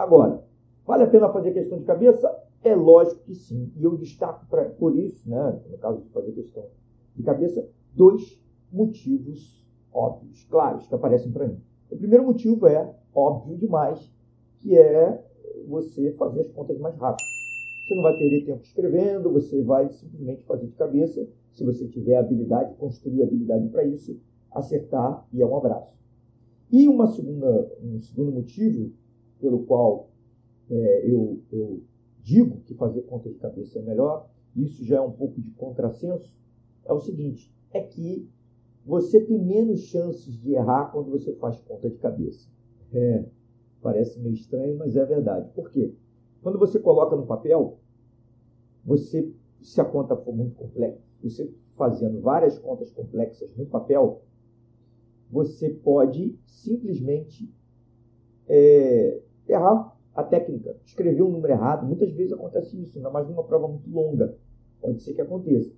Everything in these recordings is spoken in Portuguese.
Agora, vale a pena fazer questão de cabeça? É lógico que sim. E eu destaco pra, por isso, né, no caso de fazer questão de cabeça, dois motivos óbvios, claros, que aparecem para mim. O primeiro motivo é óbvio demais, que é você fazer as contas mais rápido. Você não vai perder tempo escrevendo, você vai simplesmente fazer de cabeça, se você tiver habilidade, construir habilidade para isso, acertar e é um abraço. E uma segunda, um segundo motivo pelo qual é, eu, eu digo que fazer conta de cabeça é melhor, isso já é um pouco de contrassenso, é o seguinte, é que você tem menos chances de errar quando você faz conta de cabeça. É, parece meio estranho, mas é verdade. Por quê? Quando você coloca no papel, você, se a conta for muito complexa, você fazendo várias contas complexas no papel, você pode simplesmente é, errar a técnica, escrever um número errado. Muitas vezes acontece isso, ainda mais numa prova muito longa. Pode ser que aconteça.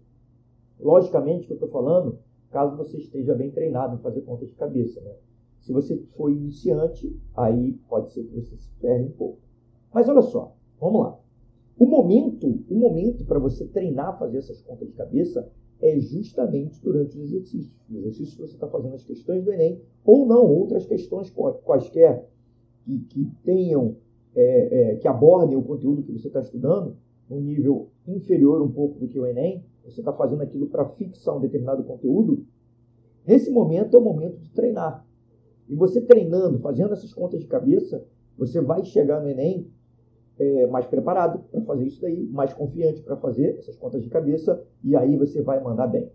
Logicamente, que eu estou falando, caso você esteja bem treinado em fazer conta de cabeça. Né? Se você for iniciante, aí pode ser que você se ferre um pouco. Mas olha só, vamos lá. O momento, o momento para você treinar a fazer essas contas de cabeça é justamente durante os exercícios. Os exercícios que você está fazendo as questões do Enem, ou não, outras questões quaisquer que, que tenham, é, é, que abordem o conteúdo que você está estudando, num nível inferior um pouco do que o Enem, você está fazendo aquilo para fixar um determinado conteúdo, nesse momento é o momento de treinar. E você treinando, fazendo essas contas de cabeça, você vai chegar no Enem é, mais preparado para fazer isso daí, mais confiante para fazer essas contas de cabeça, e aí você vai mandar bem.